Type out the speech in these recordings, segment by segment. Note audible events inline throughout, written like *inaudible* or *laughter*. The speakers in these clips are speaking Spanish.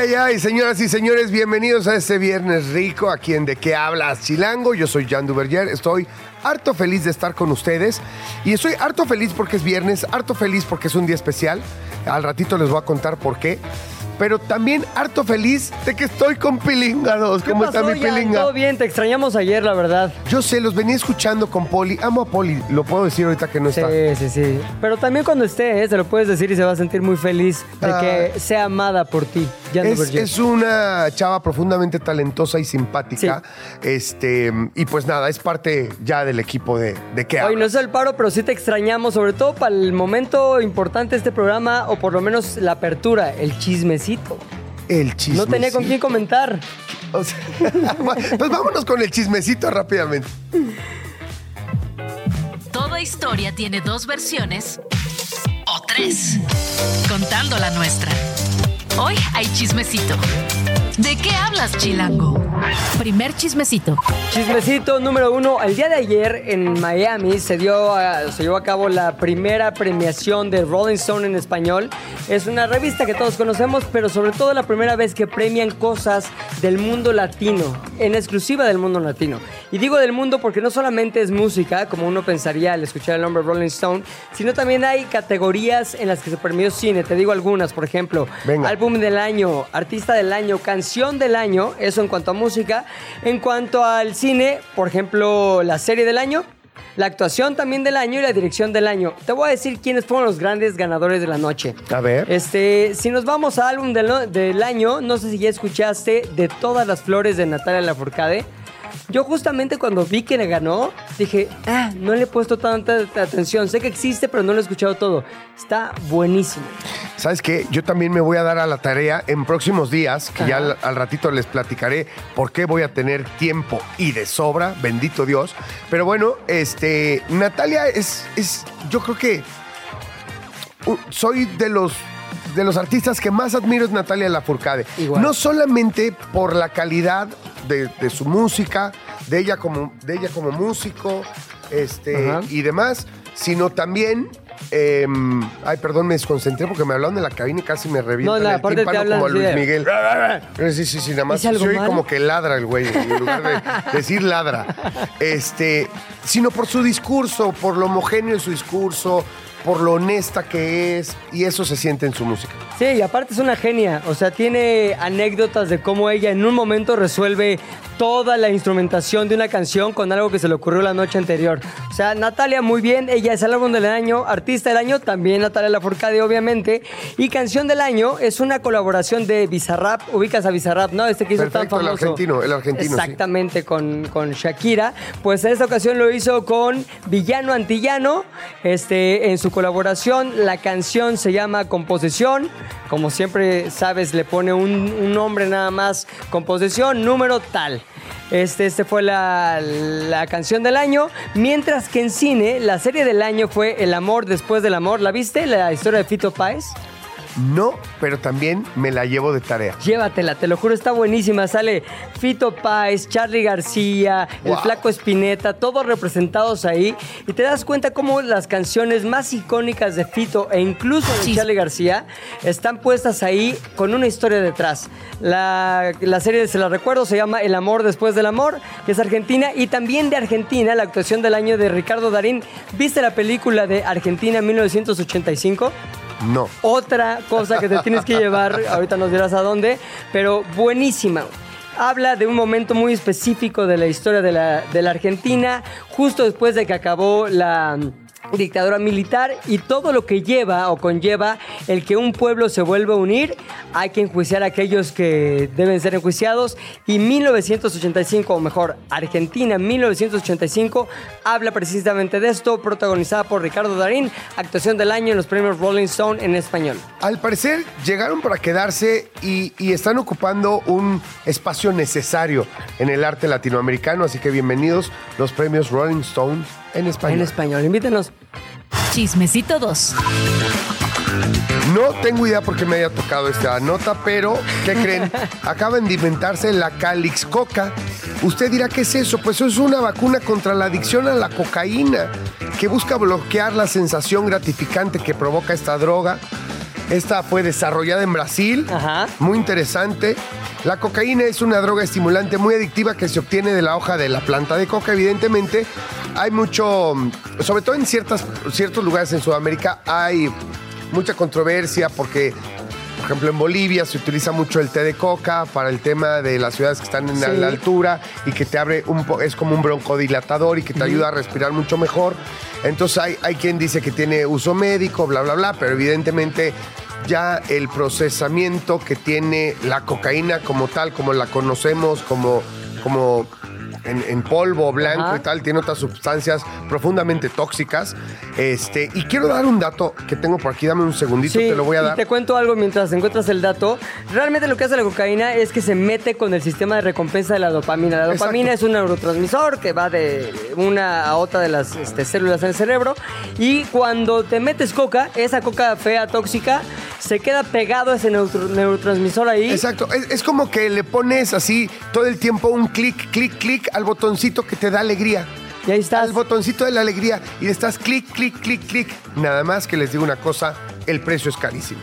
Ay, ay, señoras y señores, bienvenidos a este viernes rico aquí en De qué hablas Chilango. Yo soy Jan Duverger, estoy harto feliz de estar con ustedes y estoy harto feliz porque es viernes, harto feliz porque es un día especial. Al ratito les voy a contar por qué. Pero también harto feliz de que estoy con Pilinga 2. ¿Cómo está mi Jan? Pilinga? Todo bien, te extrañamos ayer, la verdad. Yo sé, los venía escuchando con Poli. Amo a Poli, lo puedo decir ahorita que no Sí, está. sí, sí. Pero también cuando esté, ¿eh? se lo puedes decir y se va a sentir muy feliz de Ah. que sea amada por ti, Jan Es, Duverger. es una chava profundamente talentosa y simpática. Este, y pues nada, es parte ya del equipo de, de qué Hoy no es el paro, pero sí te extrañamos, sobre todo para el momento importante de este programa, o por lo menos la apertura, el chismecito. El chisme. No tenía con quién comentar. *laughs* *laughs* pues vámonos con el chismecito rápidamente. Toda historia tiene dos versiones o tres, contando la nuestra. Hoy hay chismecito. ¿De qué hablas, Chilango? Primer chismecito. Chismecito número uno. El día de ayer en Miami se, dio a- se llevó a cabo la primera premiación de Rolling Stone en español. Es una revista que todos conocemos, pero sobre todo la primera vez que premian cosas del mundo latino, en exclusiva del mundo latino. Y digo del mundo porque no solamente es música, como uno pensaría al escuchar el nombre Rolling Stone, sino también hay categorías en las que se premió cine. Te digo algunas, por ejemplo, Venga. álbum del año, artista del año, canción del año, eso en cuanto a música. En cuanto al cine, por ejemplo, la serie del año, la actuación también del año y la dirección del año. Te voy a decir quiénes fueron los grandes ganadores de la noche. A ver. Este, si nos vamos a álbum del, del año, no sé si ya escuchaste de todas las flores de Natalia Lafourcade. Yo justamente cuando vi que le ganó, dije, ah, no le he puesto tanta atención. Sé que existe, pero no lo he escuchado todo. Está buenísimo. ¿Sabes qué? Yo también me voy a dar a la tarea en próximos días, que ya al, al ratito les platicaré por qué voy a tener tiempo y de sobra, bendito Dios. Pero bueno, este, Natalia es, es yo creo que soy de los de los artistas que más admiro es Natalia Lafourcade. Igual. No solamente por la calidad de, de su música, de ella como, de ella como músico este, Ajá. y demás, sino también... em, ay, perdón, me desconcentré porque me hablaron de la cabina y casi me revientan No, la el parte te como Luis de- Miguel. *laughs* Sí, sí, sí, nada más ¿Dice algo soy mal? como que ladra el güey, en lugar de *laughs* decir ladra. Este, sino por su discurso, por lo homogéneo de su discurso, por lo honesta que es, y eso se siente en su música. Sí, y aparte es una genia. O sea, tiene anécdotas de cómo ella en un momento resuelve toda la instrumentación de una canción con algo que se le ocurrió la noche anterior. O sea, Natalia muy bien. Ella es el álbum del año, artista del año, también Natalia Lafourcade, obviamente. Y canción del año es una colaboración de Bizarrap. Ubicas a Bizarrap, ¿no? Este que hizo Perfecto, tan el famoso. argentino, el argentino, sí. Exactamente, con, con Shakira. Pues en esta ocasión lo hizo con Villano Antillano. Este, en su colaboración, la canción se llama Composición. Como siempre sabes, le pone un, nombre nada más. Composición, número tal. Este, este fue la, la canción del año. Mientras que en cine, la serie del año fue El amor después del amor. ¿La viste? La historia de Fito Páez. No, pero también me la llevo de tarea. Llévatela, te lo juro, está buenísima. Sale Fito Páez, Charlie García, el. Flaco Espineta, todos representados ahí. Y te das cuenta cómo las canciones más icónicas de Fito e incluso de Sí. Charlie García están puestas ahí con una historia detrás. La, la serie, se la recuerdo, se llama El amor después del amor, que es argentina. Y también de Argentina, la actuación del año de Ricardo Darín. ¿Viste la película de Argentina 1985? No. Otra cosa que te tienes que llevar, *laughs* ahorita nos dirás a dónde, pero buenísima. Habla de un momento muy específico de la historia de la, de la Argentina, justo después de que acabó la, dictadura militar y todo lo que lleva o conlleva el que un pueblo se vuelva a unir, hay que enjuiciar a aquellos que deben ser enjuiciados y 1985, o mejor, Argentina 1985 habla precisamente de esto, protagonizada por Ricardo Darín, actuación del año en los premios Rolling Stone en español. Al parecer llegaron para quedarse y, y están ocupando un espacio necesario en el arte latinoamericano, así que bienvenidos los premios Rolling Stone en español. En español, invítenos. Chismecito 2. No tengo idea por qué me haya tocado esta nota, pero ¿qué creen? *laughs* Acaban de inventarse la Calix Coca. Usted dirá, ¿qué es eso? Pues eso es una vacuna contra la adicción a la cocaína, que busca bloquear la sensación gratificante que provoca esta droga. Esta fue desarrollada en Brasil, Ajá. muy interesante. La cocaína es una droga estimulante muy adictiva que se obtiene de la hoja de la planta de coca, evidentemente. Hay mucho, sobre todo en ciertas, ciertos lugares en Sudamérica, hay mucha controversia porque, por ejemplo, en Bolivia se utiliza mucho el té de coca para el tema de las ciudades que están en Sí. la altura y que te abre un po- es como un broncodilatador y que te ayuda a respirar mucho mejor. Entonces hay, hay quien dice que tiene uso médico, bla, bla, bla, pero evidentemente ya el procesamiento que tiene la cocaína como tal, como la conocemos, como, como en, en polvo blanco Ajá. y tal, tiene otras sustancias profundamente tóxicas. Este, y quiero dar un dato que tengo por aquí, dame un segundito, te lo voy a y dar. te cuento algo mientras encuentras el dato. Realmente lo que hace la cocaína es que se mete con el sistema de recompensa de la dopamina. La Exacto. dopamina es un neurotransmisor que va de una a otra de las este, células en el cerebro. Y cuando te metes coca, esa coca fea, tóxica, se queda pegado a ese neutro- neurotransmisor ahí. Exacto, es, es como que le pones así todo el tiempo un clic, clic, clic al botoncito que te da alegría. Y ahí estás. Al botoncito de la alegría y le estás clic, clic, clic, clic. Nada más que les digo una cosa, el precio es carísimo.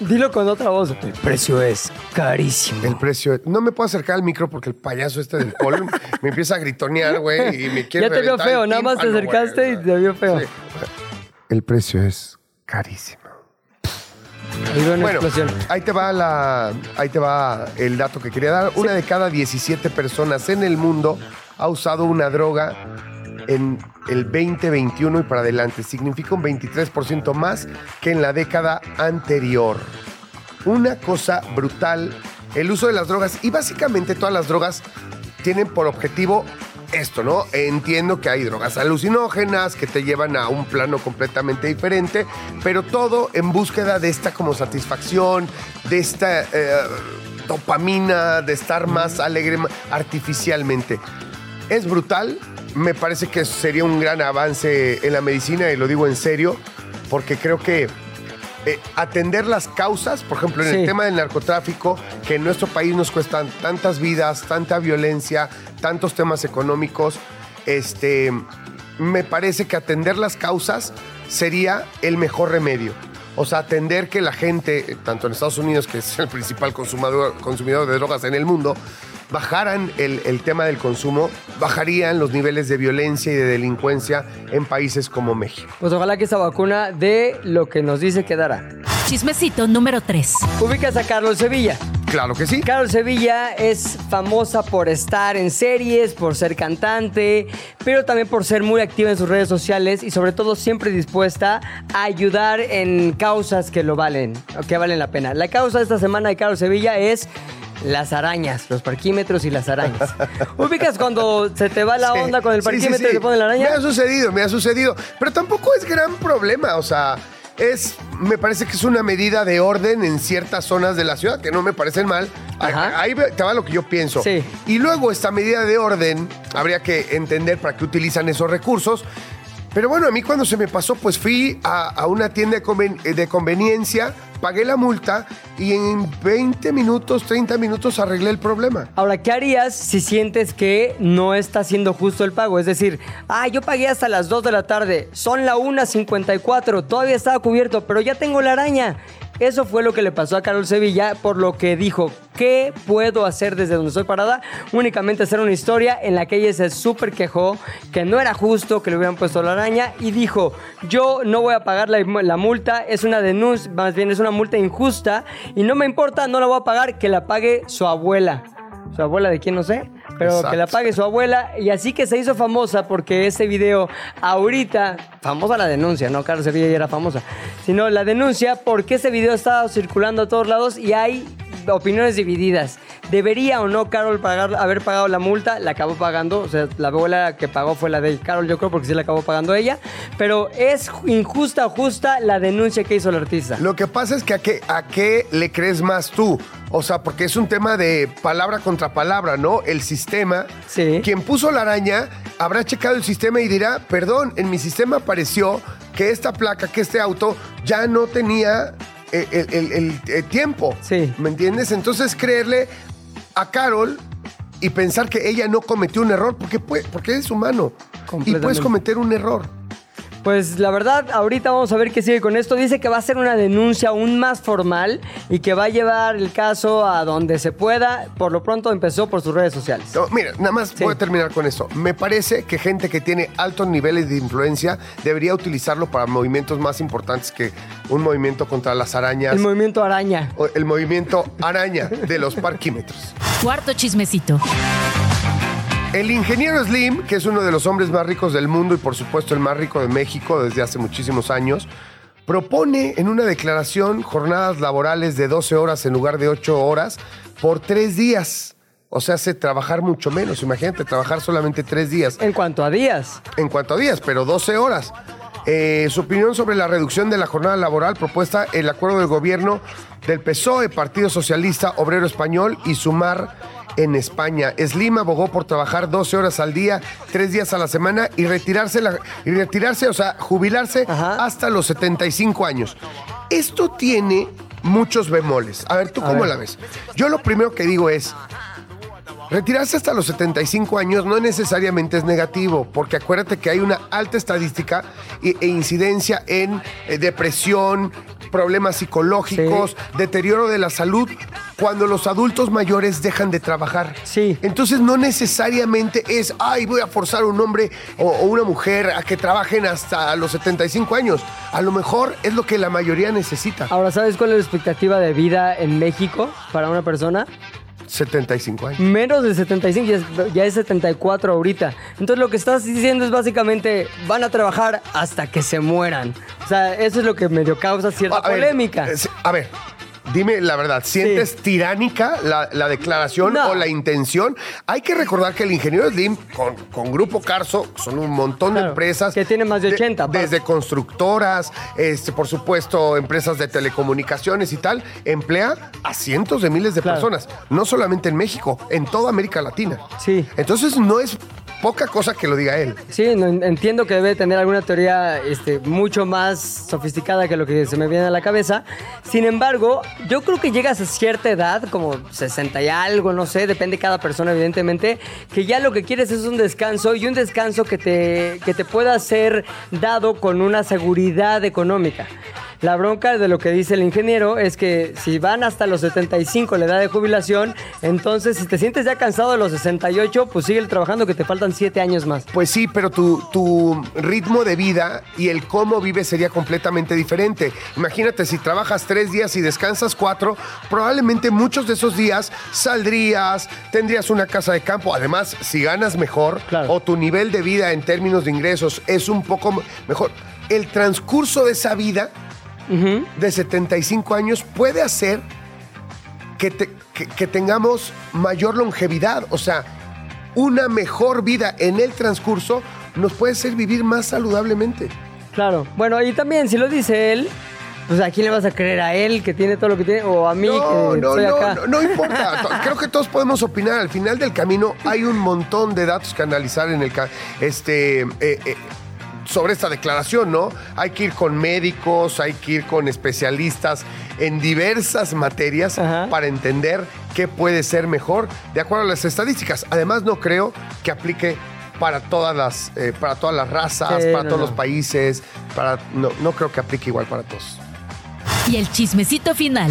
Dilo con otra voz. El precio es carísimo. El precio, no me puedo acercar al micro porque el payaso este del polo *laughs* me empieza a gritonear, güey, y me quiere Ya te vio feo, nada más te acercaste y te vio feo. Sí. El precio es carísimo. Una Bueno, explosión. ahí te va la, ahí te va el dato que quería dar. Una de cada 17 personas en el mundo ha usado una droga en el 2021 y para adelante. Significa un 23% más que en la década anterior. Una cosa brutal, el uso de las drogas y básicamente todas las drogas tienen por objetivo esto, ¿no? Entiendo que hay drogas alucinógenas que te llevan a un plano completamente diferente, pero todo en búsqueda de esta como satisfacción, de esta eh, dopamina, de estar más alegre artificialmente. Es brutal, me parece que sería un gran avance en la medicina y lo digo en serio, porque creo que eh, atender las causas, por ejemplo, en Sí. el tema del narcotráfico, que en nuestro país nos cuestan tantas vidas, tanta violencia, tantos temas económicos, este, me parece que atender las causas sería el mejor remedio. O sea, atender que la gente, eh, tanto en Estados Unidos, que es el principal consumidor de drogas en el mundo, bajaran el, el tema del consumo, bajarían los niveles de violencia y de delincuencia en países como México. Pues ojalá que esa vacuna dé lo que nos dice que dará. Chismecito número 3. Ubicas a Carlos Sevilla. Claro que sí. Carol Sevilla es famosa por estar en series, por ser cantante, pero también por ser muy activa en sus redes sociales y sobre todo siempre dispuesta a ayudar en causas que lo valen, que valen la pena. La causa de esta semana de Carol Sevilla es las arañas, los parquímetros y las arañas. ¿Ubicas cuando se te va la *laughs* Sí, onda con el sí, sí, parquímetro sí. y te pone la araña? Me ha sucedido, me ha sucedido. Pero tampoco es gran problema, o sea, es, me parece que es una medida de orden en ciertas zonas de la ciudad que no me parecen mal. Ajá. Ahí te va lo que yo pienso. Sí. Y luego esta medida de orden, habría que entender para qué utilizan esos recursos. Pero bueno, a mí cuando se me pasó, pues fui a, a una tienda de, de conveniencia, pagué la multa y en 20 minutos, 30 minutos arreglé el problema. Ahora, ¿qué harías si sientes que no está siendo justo el pago? Es decir, ah, yo pagué hasta las 2 de la tarde, son la 1.54, todavía estaba cubierto, pero ya tengo la araña. Eso fue lo que le pasó a Carol Sevilla, por lo que dijo, ¿qué puedo hacer desde donde estoy parada? Únicamente hacer una historia en la que ella se súper quejó, que no era justo que le hubieran puesto la araña, y dijo, yo no voy a pagar la, la multa, es una denuncia, más bien es una multa injusta, y no me importa, no la voy a pagar, que la pague su abuela. ¿Su abuela de quién no sé? Pero Exacto. que la pague su abuela. Y así que se hizo famosa porque ese video ahorita, famosa la denuncia, no Carlos Sevilla ya era famosa, sino la denuncia porque ese video estaba circulando a todos lados y hay opiniones divididas. ¿Debería o no Carol pagar, haber pagado la multa? La acabó pagando, o sea, la abuela que pagó fue la de Carol, yo creo, porque sí la acabó pagando ella. Pero es injusta o justa la denuncia que hizo el artista. Lo que pasa es que a qué, a qué le crees más tú. O sea, porque es un tema de palabra contra palabra, ¿no? El sistema. Sí. Quien puso la araña habrá checado el sistema y dirá, perdón, en mi sistema apareció que esta placa, que este auto ya no tenía el, el- el- el- el tiempo. Sí. ¿Me entiendes? Entonces creerle a Carol y pensar que ella no cometió un error, porque, puede, porque es humano. Y puedes cometer un error. Pues la verdad, ahorita vamos a ver qué sigue con esto. Dice que va a ser una denuncia aún más formal y que va a llevar el caso a donde se pueda. Por lo pronto empezó por sus redes sociales. No, mira, nada más Sí. voy a terminar con esto. Me parece que gente que tiene altos niveles de influencia debería utilizarlo para movimientos más importantes que un movimiento contra las arañas. El movimiento araña. o el movimiento araña de los parquímetros. Cuarto chismecito. El ingeniero Slim, que es uno de los hombres más ricos del mundo y por supuesto el más rico de México desde hace muchísimos años, propone en una declaración jornadas laborales de 12 horas en lugar de 8 horas por 3 días. O sea, hace trabajar mucho menos. Imagínate, trabajar solamente 3 días. En cuanto a días. en cuanto a días, pero 12 horas. Eh, su opinión sobre la reducción de la jornada laboral propuesta el acuerdo del gobierno del PSOE, Partido Socialista Obrero Español y Sumar en España. Slim abogó por trabajar 12 horas al día, 3 días a la semana y retirarse, la- y retirarse o sea, jubilarse Ajá. hasta los 75 años. Esto tiene muchos bemoles. A ver, ¿tú A cómo ver. la ves? Yo lo primero que digo es, Retirarse hasta los 75 años no necesariamente es negativo, porque acuérdate que hay una alta estadística e, incidencia en eh, depresión, problemas psicológicos, deterioro de la salud, cuando los adultos mayores dejan de trabajar. Sí. Entonces no necesariamente es, ay, voy a forzar a un hombre o, o una mujer a que trabajen hasta los 75 años. A lo mejor es lo que la mayoría necesita. Ahora, ¿sabes cuál es la expectativa de vida en México para una persona? 75 años. Menos de 75, ya es, ya es 74 ahorita. Entonces lo que estás diciendo es básicamente van a trabajar hasta que se mueran. O sea, eso es lo que medio causa cierta A polémica. a ver, dime la verdad, ¿sientes Sí. tiránica la, la declaración No. o la intención? Hay que recordar que el ingeniero Slim con, con Grupo Carso son un montón de empresas. que tiene más de 80, aparte. desde constructoras, este, por supuesto, empresas de telecomunicaciones y tal, emplea a cientos de miles de Claro. personas, no solamente en México, en toda América Latina. Sí. Entonces no es poca cosa que lo diga él. Sí, no, entiendo que debe tener alguna teoría este, mucho más sofisticada que lo que se me viene a la cabeza. Sin embargo, yo creo que llegas a cierta edad, como 60 y algo, no sé, depende de cada persona, evidentemente, que ya lo que quieres es un descanso y un descanso que te, que te pueda ser dado con una seguridad económica. La bronca de lo que dice el ingeniero es que si van hasta los 75 la edad de jubilación, entonces si te sientes ya cansado de los 68, pues sigue trabajando que te faltan 7 años más. Pues sí, pero tu, tu ritmo de vida y el cómo vives sería completamente diferente. Imagínate, si trabajas tres días y descansas cuatro, probablemente muchos de esos días saldrías, tendrías una casa de campo. Además, si ganas mejor Claro. o tu nivel de vida en términos de ingresos es un poco mejor, el transcurso de esa vida de 75 años puede hacer que, te- que- que tengamos mayor longevidad. O sea, una mejor vida en el transcurso nos puede hacer vivir más saludablemente. Claro. Bueno, y también si lo dice él, pues a quién le vas a creer a él que tiene todo lo que tiene o a mí No, que no, estoy no, acá. no, no importa. To- *laughs* Creo que todos podemos opinar. Al final del camino hay un montón de datos que analizar en el este eh, eh, sobre esta declaración, ¿no? Hay que ir con médicos, hay que ir con especialistas en diversas materias Ajá. para entender qué puede ser mejor de acuerdo a las estadísticas. Además, no creo que aplique para todas las, eh, para todas las razas, Sí, para no, todos no. los países, para no, no creo que aplique igual para todos. Y el chismecito final.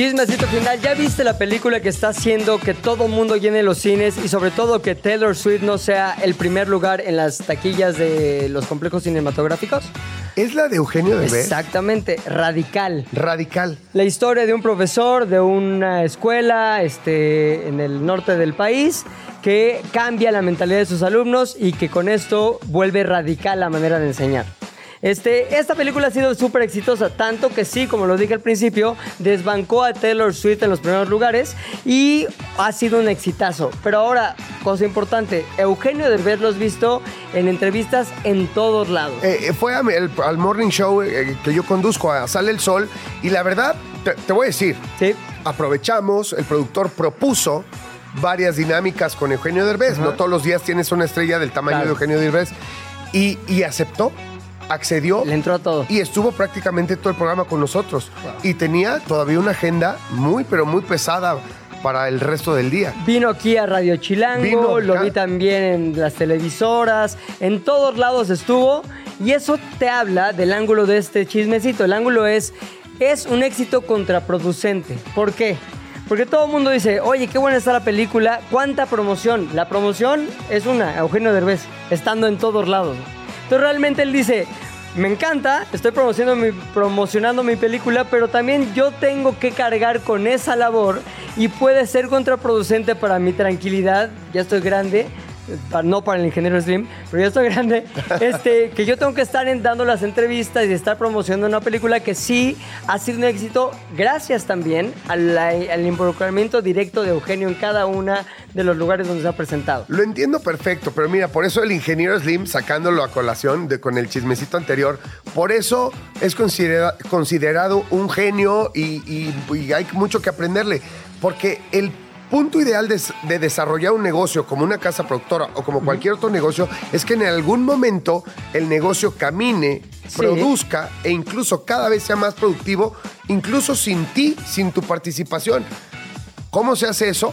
Chismecito final, ¿ya viste la película que está haciendo que todo mundo llene los cines y sobre todo que Taylor Swift no sea el primer lugar en las taquillas de los complejos cinematográficos? Es la de Eugenio Derbez. Exactamente, radical. Radical. La historia de un profesor de una escuela este, en el norte del país que cambia la mentalidad de sus alumnos y que con esto vuelve radical la manera de enseñar. Este, esta película ha sido súper exitosa, tanto que sí, como lo dije al principio, desbancó a Taylor Swift en los primeros lugares y ha sido un exitazo. Pero ahora, cosa importante, Eugenio Derbez lo has visto en entrevistas en todos lados. Eh, eh, fue a mi- el- al morning show eh, que yo conduzco a Sale el Sol y la verdad, te, te voy a decir, Sí, aprovechamos, el productor propuso varias dinámicas con Eugenio Derbez. No todos los días tienes una estrella del tamaño Claro. de Eugenio Derbez. Y, y aceptó, accedió le entró a todo. y estuvo prácticamente todo el programa con nosotros. Y tenía todavía una agenda muy, pero muy pesada para el resto del día. Vino aquí a Radio Chilango, Vino lo vi también en las televisoras, en todos lados estuvo y eso te habla del ángulo de este chismecito. El ángulo es, es un éxito contraproducente. ¿Por qué? Porque todo el mundo dice, oye, qué buena está la película, ¿cuánta promoción? La promoción es una, Eugenio Derbez, estando en todos lados. Entonces realmente él dice, me encanta, estoy promocionando mi, promocionando mi película, pero también yo tengo que cargar con esa labor y puede ser contraproducente para mi tranquilidad, ya estoy grande, no para el ingeniero Slim, pero ya estoy grande, *laughs* este, que yo tengo que estar en- dando las entrevistas y estar promocionando una película que sí ha sido un éxito gracias también la- al involucramiento directo de Eugenio en cada una de los lugares donde se ha presentado. Lo entiendo perfecto, pero mira, por eso el ingeniero Slim, sacándolo a colación de, con el chismecito anterior, por eso es considera- considerado un genio y, y- y hay mucho que aprenderle. Porque el punto ideal de, de desarrollar un negocio como una casa productora o como cualquier otro negocio es que en algún momento el negocio camine, Sí. produzca e incluso cada vez sea más productivo, incluso sin ti, sin tu participación. ¿Cómo se hace eso?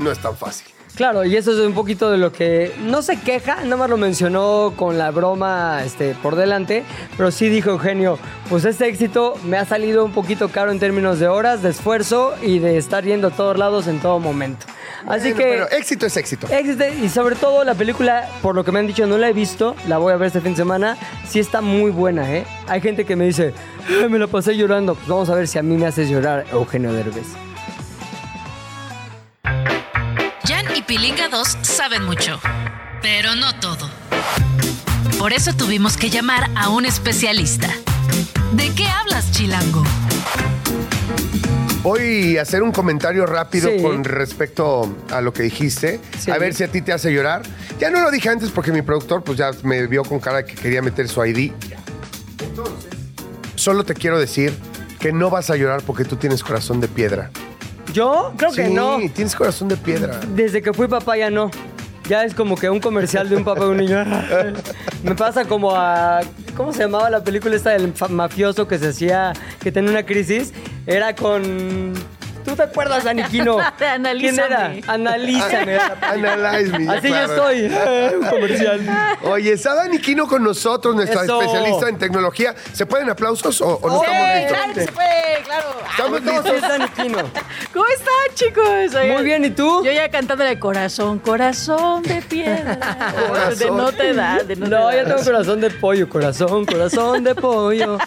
No es tan fácil. Claro, y eso es un poquito de lo que no se queja, nada más lo mencionó con la broma este, por delante, pero sí dijo Eugenio, pues este éxito me ha salido un poquito caro en términos de horas, de esfuerzo y de estar yendo a todos lados en todo momento. Así Bueno, que... Pero éxito es éxito. éxito, y sobre todo la película, por lo que me han dicho, no la he visto, la voy a ver este fin de semana, sí está muy buena, ¿eh? Hay gente que me dice, "Ay, me la pasé llorando, pues vamos a ver si a mí me hace llorar Eugenio Derbez. Pilinga 2 saben mucho, pero no todo. Por eso tuvimos que llamar a un especialista. ¿De qué hablas, Chilango? Voy a hacer un comentario rápido Sí. con respecto a lo que dijiste. Sí. A ver si a ti te hace llorar. Ya no lo dije antes porque mi productor pues ya me vio con cara que quería meter su ID. Entonces, solo te quiero decir que no vas a llorar porque tú tienes corazón de piedra. ¿Yo? Creo que sí, no. tienes corazón de piedra. Desde que fui papá ya no. Ya es como que un comercial de un papá y un niño. *laughs* Me pasa como a. ¿Cómo se llamaba la película esta del fa- mafioso que se hacía. que tenía una crisis? Era con. ¿Tú te acuerdas, Aniquino? *laughs* ¿Quién era? Analízame. Analízame. Así claro. yo estoy. *laughs* un comercial. Oye, está Dani Quino con nosotros, nuestra Eso. especialista en tecnología. ¿Se pueden aplausos o, o no estamos listos? ¡Claro que se puede! ¡Claro! Estamos listos. Aniquino. *laughs* ¿Cómo están, chicos? Muy bien, ¿y tú? Yo ya cantándole corazón, corazón de piedra. Corazón. De no te da, de no, No, te ya da. tengo corazón de pollo, corazón, corazón de pollo.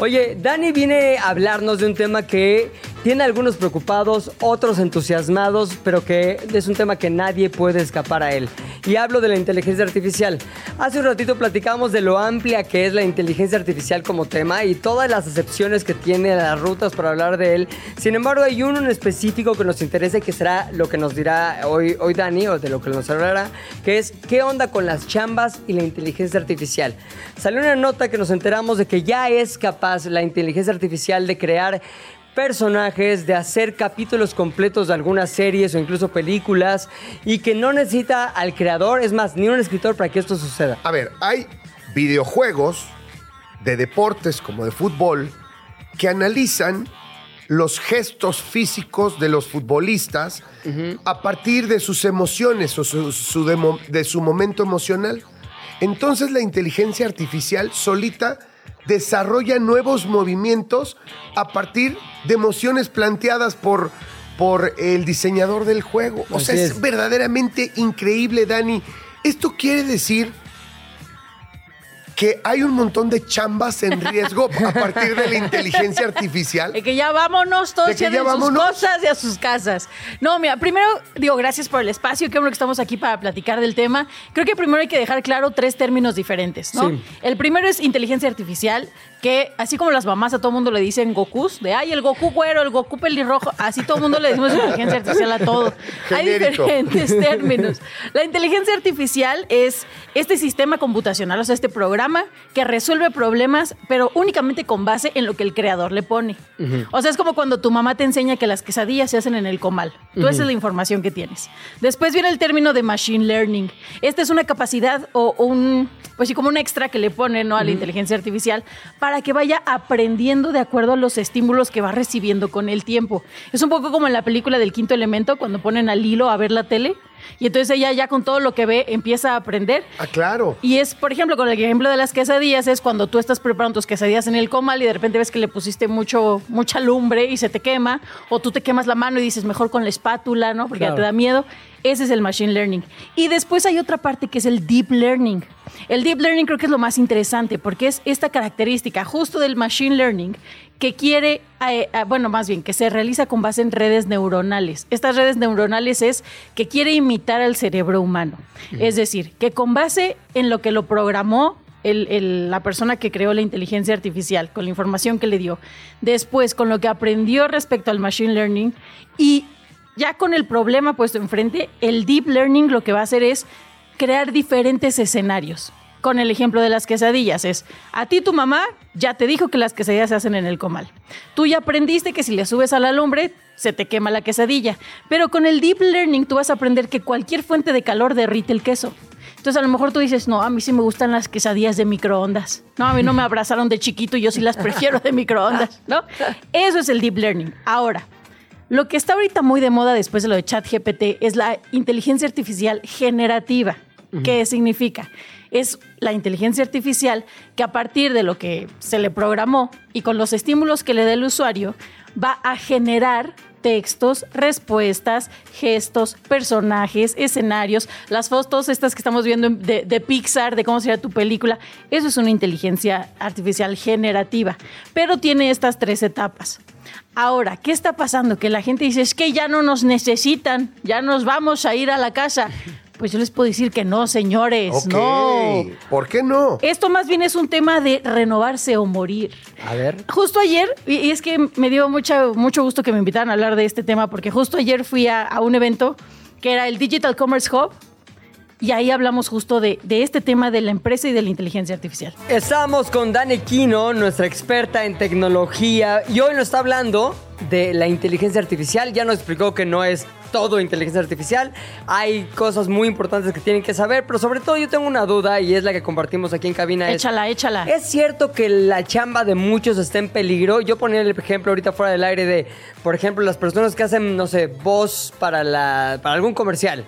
Oye, Dani viene a hablarnos de un tema que tiene algunos preocupados, otros entusiasmados, pero que es un tema que nadie puede escapar a él. Y hablo de la inteligencia artificial. Hace un ratito platicamos de lo amplia que es la inteligencia artificial como tema y todas las excepciones que tiene las rutas para hablar de él. Sin embargo, hay uno en específico que nos interesa y que será lo que nos dirá hoy, hoy Dani, o de lo que nos hablará, que es qué onda con las chambas y la inteligencia artificial. Salió una nota que nos enteramos de que ya es capaz la inteligencia artificial de crear personajes, de hacer capítulos completos de algunas series o incluso películas y que no necesita al creador, es más, ni un escritor para que esto suceda. A ver, hay videojuegos de deportes como de fútbol que analizan los gestos físicos de los futbolistas a partir de sus emociones o su- de su momento emocional. Entonces la inteligencia artificial solita desarrolla nuevos movimientos a partir de emociones planteadas por, por el diseñador del juego. O sea, es es. verdaderamente increíble, Dani. Esto quiere decir que hay un montón de chambas en riesgo a partir de la inteligencia artificial. De que ya vámonos todos De que ya ya de sus vámonos. cosas y a sus casas. No, mira, primero digo gracias por el espacio, qué bueno que estamos aquí para platicar del tema. Creo que primero hay que dejar claro tres términos diferentes, ¿no? Sí. El primero es inteligencia artificial, que así como las mamás a todo mundo le dicen Gokus, de ay, el Goku güero, el Goku pelirrojo, así todo el mundo le decimos inteligencia artificial a todo. Hay diferentes términos. La inteligencia artificial es este sistema computacional, o sea, este programa que resuelve problemas, pero únicamente con base en lo que el creador le pone. O sea, es como cuando tu mamá te enseña que las quesadillas se hacen en el comal. Tú esa es la información que tienes. Después viene el término de machine learning. Esta es una capacidad o un, pues sí, como un extra que le pone ¿no? a la inteligencia artificial para que vaya aprendiendo de acuerdo a los estímulos que va recibiendo con el tiempo. Es un poco como en la película del quinto elemento, cuando ponen al hilo a ver la tele. Y entonces ella ya con todo lo que ve empieza a aprender. Ah, claro. Y es, por ejemplo, con el ejemplo de las quesadillas, es cuando tú estás preparando tus quesadillas en el comal y de repente ves que le pusiste mucho, mucha lumbre y se te quema, o tú te quemas la mano y dices mejor con la espátula, ¿no? Porque ya te da miedo. Ese es el machine learning. Y después hay otra parte que es el deep learning. El deep learning creo que es lo más interesante porque es esta característica justo del machine learning que quiere, eh, eh, bueno, más bien, que se realiza con base en redes neuronales. Estas redes neuronales es que quiere imitar al cerebro humano. Es decir, que con base en lo que lo programó el- el- la persona que creó la inteligencia artificial, con la información que le dio, después con lo que aprendió respecto al machine learning y ya con el problema puesto enfrente, el deep learning lo que va a hacer es crear diferentes escenarios. Con el ejemplo de las quesadillas, es a ti tu mamá ya te dijo que las quesadillas se hacen en el comal. Tú ya aprendiste que si le subes a la lumbre se te quema la quesadilla. Pero con el deep learning tú vas a aprender que cualquier fuente de calor derrite el queso. Entonces a lo mejor tú dices, no, a mí sí me gustan las quesadillas de microondas. No, a mí no me abrazaron de chiquito y yo sí las *laughs* prefiero de microondas, ¿no? *laughs* Eso es el deep learning. Ahora, lo que está ahorita muy de moda después de lo de ChatGPT es la inteligencia artificial generativa. ¿Qué significa? Es la inteligencia artificial que a partir de lo que se le programó y con los estímulos que le dé el usuario, va a generar textos, respuestas, gestos, personajes, escenarios, las fotos estas que estamos viendo en- de, de Pixar, de cómo sería tu película. Eso es una inteligencia artificial generativa, pero tiene estas tres etapas. Ahora, ¿qué está pasando? Que la gente dice, es que ya no nos necesitan, ya nos vamos a ir a la casa. *laughs* Pues yo les puedo decir que no, señores, Ok. no. ¿Por qué no? Esto más bien es un tema de renovarse o morir. A ver. Justo ayer, y y es que me dio mucha, mucho gusto que me invitaran a hablar de este tema, porque justo ayer fui a, a un evento que era el Digital Commerce Hub, y ahí hablamos justo de, de este tema de la empresa y de la inteligencia artificial. Estamos con Dani Quino, nuestra experta en tecnología, y hoy nos está hablando de la inteligencia artificial. Ya nos explicó que no es todo inteligencia artificial. Hay cosas muy importantes que tienen que saber, pero sobre todo yo tengo una duda y es la que compartimos aquí en cabina. es- Échala, échala. ¿Es cierto que la chamba de muchos está en peligro? Yo ponía el ejemplo ahorita fuera del aire de, por ejemplo, las personas que hacen, no sé, voz para, la, para algún comercial.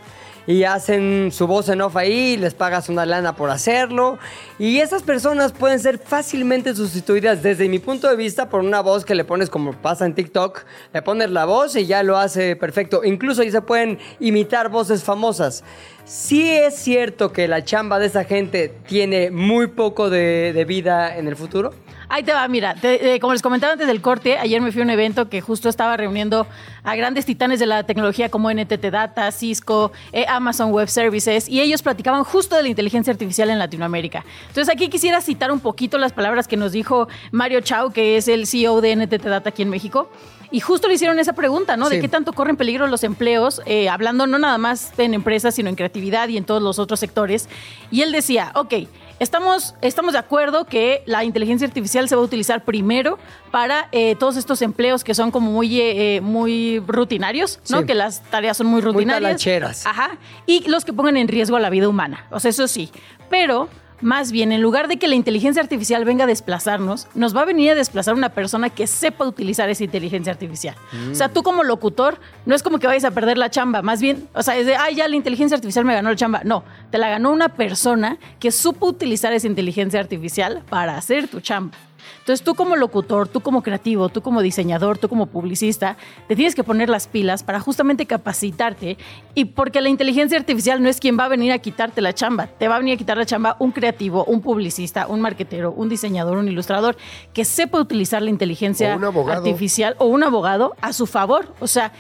Y hacen su voz en off ahí, les pagas una lana por hacerlo. Y esas personas pueden ser fácilmente sustituidas desde mi punto de vista por una voz que le pones como pasa en TikTok. Le pones la voz y ya lo hace perfecto. Incluso ahí se pueden imitar voces famosas. Sí es cierto que la chamba de esa gente tiene muy poco de vida en el futuro. Ahí te va, mira, te- eh, como les comentaba antes del corte, ayer me fui a un evento que justo estaba reuniendo a grandes titanes de la tecnología como NTT Data, Cisco, eh, Amazon Web Services, y ellos platicaban justo de la inteligencia artificial en Latinoamérica. Entonces aquí quisiera citar un poquito las palabras que nos dijo Mario Chao, que es el CEO de NTT Data aquí en México. Y justo le hicieron esa pregunta, ¿no? Sí. De qué tanto corren peligro los empleos, eh, hablando no nada más en empresas, sino en creatividad y en todos los otros sectores. Y él decía, ok, estamos, estamos de acuerdo que la inteligencia artificial se va a utilizar primero para eh, todos estos empleos que son como muy, eh, eh, muy rutinarios, ¿no? Sí. Que las tareas son muy rutinarias. talacheras. Ajá. Y los que pongan en riesgo a la vida humana. O sea, eso sí. Pero más bien, en lugar de que la inteligencia artificial venga a desplazarnos, nos va a venir a desplazar una persona que sepa utilizar esa inteligencia artificial. O sea, tú como locutor, no es como que vayas a perder la chamba, más bien, o sea, es de, ay, ya la inteligencia artificial me ganó la chamba. No, te la ganó una persona que supo utilizar esa inteligencia artificial para hacer tu chamba. Entonces tú como locutor, tú como creativo, tú como diseñador, tú como publicista, te tienes que poner las pilas para justamente capacitarte y porque la inteligencia artificial no es quien va a venir a quitarte la chamba, te va a venir a quitar la chamba un creativo, un publicista, un marquetero, un diseñador, un ilustrador que sepa utilizar la inteligencia O artificial o un abogado a su favor. O sea,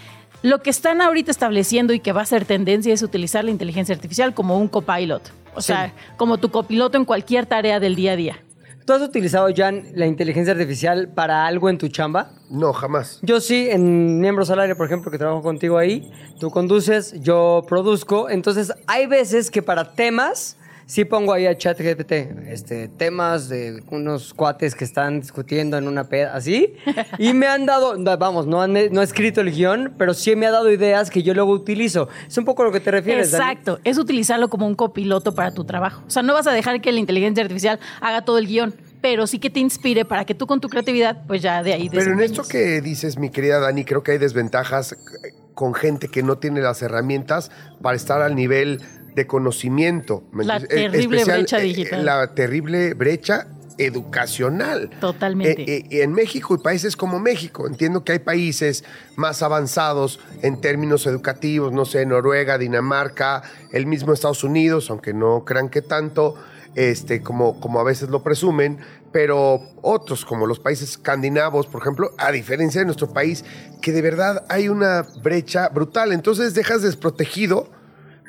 lo que están ahorita estableciendo y que va a ser tendencia es utilizar la inteligencia artificial como un copilot. O sea, como tu copiloto en cualquier tarea del día a día. ¿Tú has utilizado, Jan, la inteligencia artificial para algo en tu chamba? No, jamás. Yo sí, en Miembros al Aire, por ejemplo, que trabajo contigo ahí, tú conduces, yo produzco. Entonces, hay veces que para temas, sí pongo ahí a ChatGPT, este, temas de unos cuates que están discutiendo en una peda, así. Y me han dado, no, vamos, no, han, no he escrito el guion, pero sí me ha dado ideas que yo luego utilizo. Es un poco lo que te refieres, Dani. Exacto, es utilizarlo como un copiloto para tu trabajo. O sea, no vas a dejar que la inteligencia artificial haga todo el guion, pero sí que te inspire para que tú con tu creatividad, pues ya de ahí Pero en esto que dices, mi querida Dani, creo que hay desventajas eh, con gente que no tiene las herramientas para estar al nivel de conocimiento. ¿me La? Eh, terrible brecha eh, digital. La terrible brecha educacional. Totalmente. Eh, eh, en México y países como México, entiendo que hay países más avanzados en términos educativos, no sé, Noruega, Dinamarca, el mismo Estados Unidos, aunque no crean que tanto, este, como, como a veces lo presumen, pero otros como los países escandinavos, por ejemplo, a diferencia de nuestro país, que de verdad hay una brecha brutal. Entonces dejas desprotegido,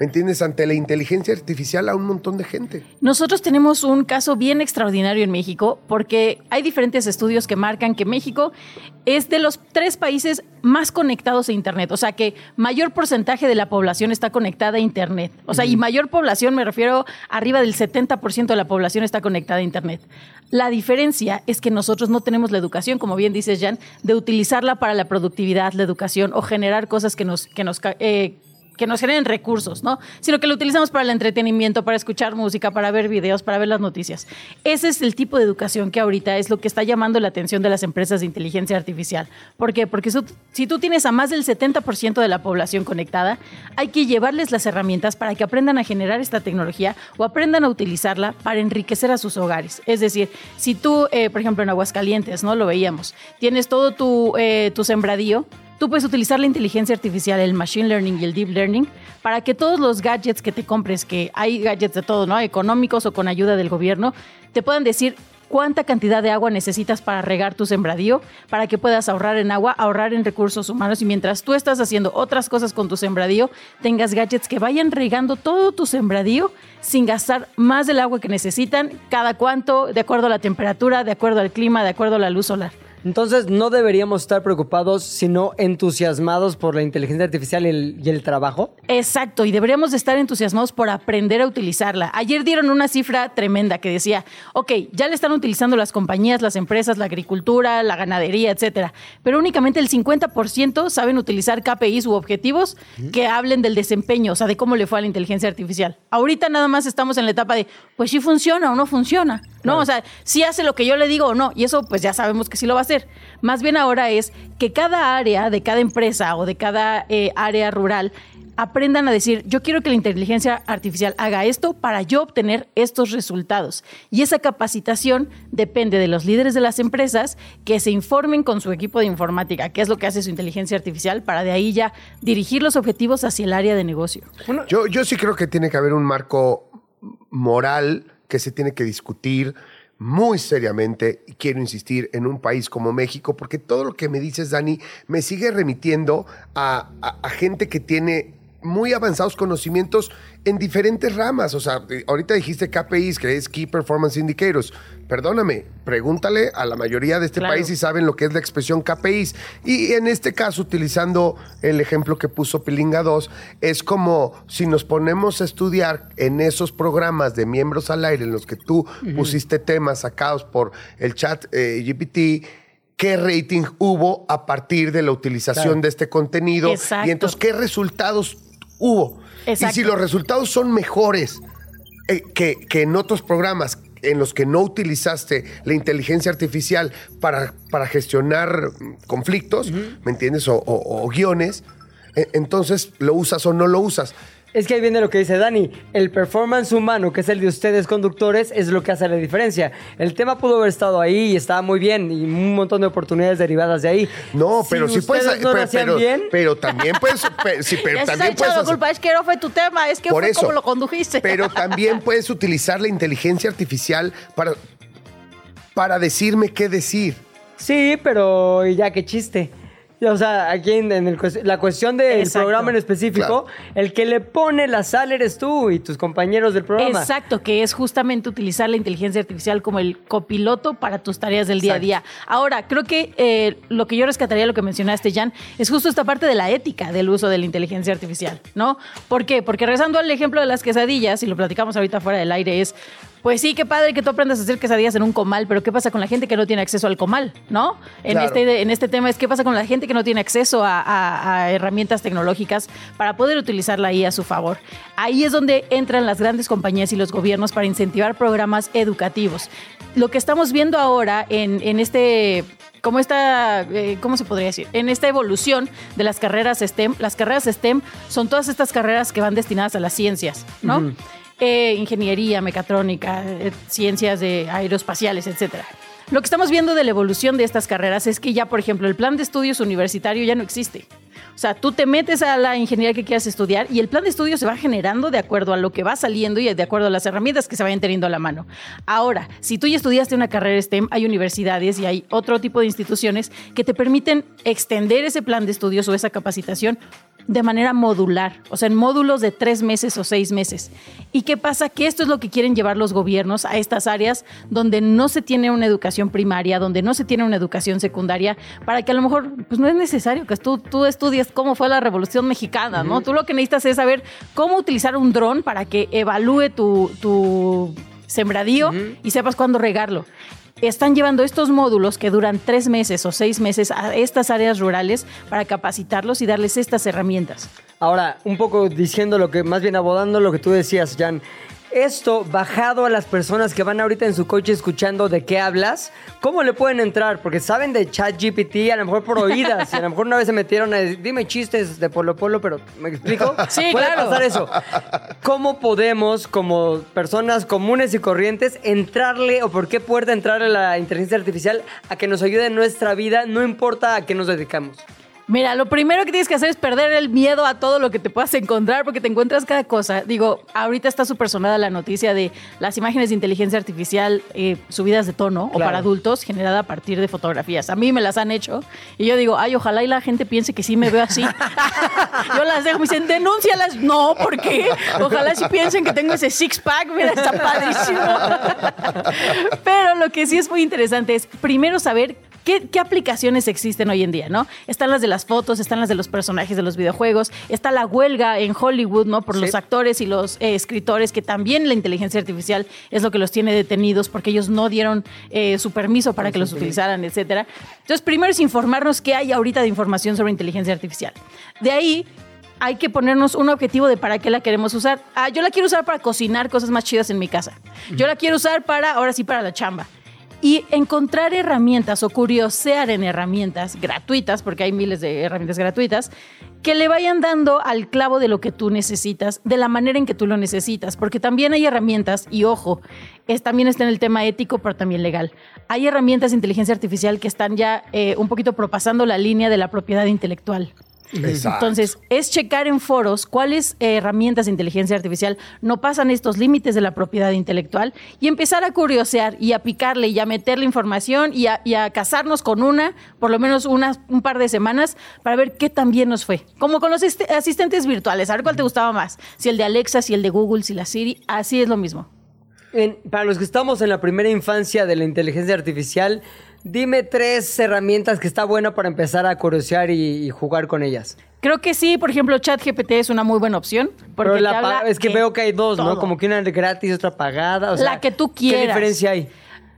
¿me entiendes?, ante la inteligencia artificial a un montón de gente. Nosotros tenemos un caso bien extraordinario en México porque hay diferentes estudios que marcan que México es de los tres países más conectados a Internet. O sea, que mayor porcentaje de la población está conectada a Internet. O sea, y mayor población, me refiero, arriba del 70% de la población está conectada a Internet. La diferencia es que nosotros no tenemos la educación, como bien dices, Jan, de utilizarla para la productividad, la educación o generar cosas que nos... Que nos eh, que nos generen recursos, ¿no? Sino que lo utilizamos para el entretenimiento, para escuchar música, para ver videos, para ver las noticias. Ese es el tipo de educación que ahorita es lo que está llamando la atención de las empresas de inteligencia artificial. ¿Por qué? Porque si tú tienes a más del 70% de la población conectada, hay que llevarles las herramientas para que aprendan a generar esta tecnología o aprendan a utilizarla para enriquecer a sus hogares. Es decir, si tú, eh, por ejemplo, en Aguascalientes, ¿no? Lo veíamos, tienes todo tu, eh, tu sembradío, Tú puedes utilizar la inteligencia artificial, el machine learning y el deep learning para que todos los gadgets que te compres, que hay gadgets de todo, ¿no? Económicos o con ayuda del gobierno, te puedan decir cuánta cantidad de agua necesitas para regar tu sembradío, para que puedas ahorrar en agua, ahorrar en recursos humanos y mientras tú estás haciendo otras cosas con tu sembradío, tengas gadgets que vayan regando todo tu sembradío sin gastar más del agua que necesitan, cada cuánto, de acuerdo a la temperatura, de acuerdo al clima, de acuerdo a la luz solar. Entonces, no deberíamos estar preocupados, sino entusiasmados por la inteligencia artificial y el, y el trabajo. Exacto, y deberíamos de estar entusiasmados por aprender a utilizarla. Ayer dieron una cifra tremenda que decía, ok, ya le están utilizando las compañías, las empresas, la agricultura, la ganadería, etcétera, pero únicamente el 50% saben utilizar KPIs u objetivos que hablen del desempeño, o sea, de cómo le fue a la inteligencia artificial. Ahorita nada más estamos en la etapa de, pues sí funciona o no funciona, ¿no? O sea, si hace lo que yo le digo o no, y eso pues ya sabemos que sí lo va a hacer. Más bien ahora es que cada área de cada empresa o de cada eh, área rural aprendan a decir, yo quiero que la inteligencia artificial haga esto para yo obtener estos resultados. Y esa capacitación depende de los líderes de las empresas que se informen con su equipo de informática, qué es lo que hace su inteligencia artificial, para de ahí ya dirigir los objetivos hacia el área de negocio. Yo, yo sí creo que tiene que haber un marco moral que se tiene que discutir muy seriamente, y quiero insistir, en un país como México, porque todo lo que me dices, Dani, me sigue remitiendo a, a- gente que tiene muy avanzados conocimientos en diferentes ramas. O sea, eh, ahorita dijiste KPIs, que es Key Performance Indicators. Perdóname, pregúntale a la mayoría de este Claro. país si saben lo que es la expresión KPIs. Y en este caso, utilizando el ejemplo que puso Pilinga 2, es como si nos ponemos a estudiar en esos programas de miembros al aire en los que tú pusiste temas sacados por el chat eh, GPT, qué rating hubo a partir de la utilización Claro. de este contenido Exacto. y entonces qué resultados hubo. Exacto. Y si los resultados son mejores eh, que, que en otros programas en los que no utilizaste la inteligencia artificial para, para gestionar conflictos, ¿me entiendes? O, o- o guiones, eh, entonces lo usas o no lo usas. Es que ahí viene lo que dice Dani. El performance humano, que es el de ustedes conductores, es lo que hace la diferencia. El tema pudo haber estado ahí y estaba muy bien y un montón de oportunidades derivadas de ahí. No, pero si sí puedes. no lo pero, hacían pero- bien, pero también puedes. *laughs* pe- sí, pero también puedes. la hacer- culpa, es que no fue tu tema, es que Por fue eso. como lo condujiste. Pero *laughs* también puedes utilizar la inteligencia artificial para, para decirme qué decir. Sí, pero ya qué chiste. O sea, aquí en, en el la cuestión del Exacto. programa en específico, el que le pone la sal eres tú y tus compañeros del programa. Exacto, que es justamente utilizar la inteligencia artificial como el copiloto para tus tareas del día a día. Ahora, creo que eh, lo que yo rescataría, lo que mencionaste, Jan, es justo esta parte de la ética del uso de la inteligencia artificial, ¿no? ¿Por qué? Porque rezando al ejemplo de las quesadillas, y lo platicamos ahorita fuera del aire, es, pues sí, qué padre que tú aprendas a hacer quesadillas en un comal, pero ¿qué pasa con la gente que no tiene acceso al comal, ¿no? En, Claro. este, en este tema es qué pasa con la gente que no tiene acceso a, a- a herramientas tecnológicas para poder utilizarla ahí a su favor. Ahí es donde entran las grandes compañías y los gobiernos para incentivar programas educativos. Lo que estamos viendo ahora en, en este como esta, eh, ¿cómo se podría decir? En esta evolución de las carreras STEM, las carreras STEM son todas estas carreras que van destinadas a las ciencias, ¿no? Eh, ingeniería, mecatrónica, eh, ciencias de aeroespaciales, etcétera. Lo que estamos viendo de la evolución de estas carreras es que ya, por ejemplo, el plan de estudios universitario ya no existe. O sea, tú te metes a la ingeniería que quieras estudiar y el plan de estudios se va generando de acuerdo a lo que va saliendo y de acuerdo a las herramientas que se vayan teniendo a la mano. Ahora, si tú ya estudiaste una carrera STEM, hay universidades y hay otro tipo de instituciones que te permiten extender ese plan de estudios o esa capacitación de manera modular, o sea, en módulos de tres meses o seis meses. ¿Y qué pasa? Que esto es lo que quieren llevar los gobiernos a estas áreas donde no se tiene una educación primaria, donde no se tiene una educación secundaria, para que a lo mejor pues no es necesario que tú, tú estudies cómo fue la Revolución Mexicana, ¿no? Tú lo que necesitas es saber cómo utilizar un dron para que evalúe tu, tu sembradío y sepas cuándo regarlo están llevando estos módulos que duran tres meses o seis meses a estas áreas rurales para capacitarlos y darles estas herramientas. Ahora, un poco diciendo lo que, más bien abodando lo que tú decías, Jan. Esto bajado a las personas que van ahorita en su coche escuchando de qué hablas, ¿cómo le pueden entrar? Porque saben de ChatGPT, a lo mejor por oídas, y a lo mejor una vez se metieron a decir, dime chistes de Polo Polo, pero ¿me explico? *laughs* Sí, Puede claro. pasar eso. ¿Cómo podemos, como personas comunes y corrientes, entrarle o por qué puerta entrarle a la inteligencia artificial a que nos ayude en nuestra vida, no importa a qué nos dedicamos? Mira, lo primero que tienes que hacer es perder el miedo a todo lo que te puedas encontrar, porque te encuentras cada cosa. Digo, ahorita está súper sonada la noticia de las imágenes de inteligencia artificial eh, subidas de tono o para adultos, generada a partir de fotografías. A mí me las han hecho y yo digo, ay, ojalá y la gente piense que sí me veo así. *laughs* yo las dejo, me dicen, denúncialas. No, ¿por qué? Ojalá sí piensen que tengo ese six-pack, mira, está padrísimo. *laughs* Pero lo que sí es muy interesante es primero saber ¿Qué, qué aplicaciones existen hoy en día, no? Están las de las fotos, están las de los personajes de los videojuegos, está la huelga en Hollywood, ¿no? Por Sí. los actores y los eh, escritores, que también la inteligencia artificial es lo que los tiene detenidos porque ellos no dieron eh, su permiso para que los utilizaran, etcétera. Entonces, primero es informarnos qué hay ahorita de información sobre inteligencia artificial. De ahí hay que ponernos un objetivo de para qué la queremos usar. Ah, yo la quiero usar para cocinar cosas más chidas en mi casa. Yo la quiero usar para, ahora sí, para la chamba. Y encontrar herramientas o curiosear en herramientas gratuitas, porque hay miles de herramientas gratuitas, que le vayan dando al clavo de lo que tú necesitas, de la manera en que tú lo necesitas, porque también hay herramientas, y ojo, es, también está en el tema ético, pero también legal. Hay herramientas de inteligencia artificial que están ya eh, un poquito propasando la línea de la propiedad intelectual. Exacto. Entonces, es checar en foros cuáles herramientas de inteligencia artificial no pasan estos límites de la propiedad intelectual y empezar a curiosear y a picarle y a meterle información y a, y a casarnos con una, por lo menos unas, un par de semanas, para ver qué tan bien nos fue. Como con los asistentes virtuales, a ver cuál te gustaba más. Si el de Alexa, si el de Google, si la Siri, así es lo mismo. En- para los que estamos en la primera infancia de la inteligencia artificial, dime tres herramientas que está buena para empezar a curiosear y, y jugar con ellas. Creo que sí, por ejemplo, ChatGPT es una muy buena opción. Porque Pero te la habla pa- es que veo que hay dos, ¿no? Como que una gratis, otra pagada. o sea, La que tú quieras. ¿Qué diferencia hay?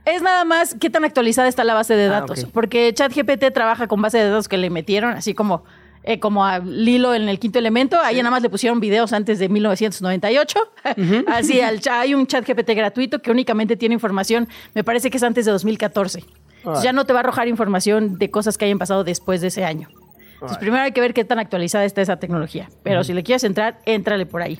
Es nada más qué tan actualizada está la base de Ah, datos. Porque ChatGPT trabaja con base de datos que le metieron, así como, eh, como a Lilo en el quinto elemento. Ahí nada más le pusieron videos antes de 1998. *laughs* así, al, hay un ChatGPT gratuito que únicamente tiene información, me parece que es antes de 2014. Entonces, Ya no te va a arrojar información de cosas que hayan pasado después de ese año. Entonces, primero hay que ver qué tan actualizada está esa tecnología. Pero si le quieres entrar, éntrale por ahí.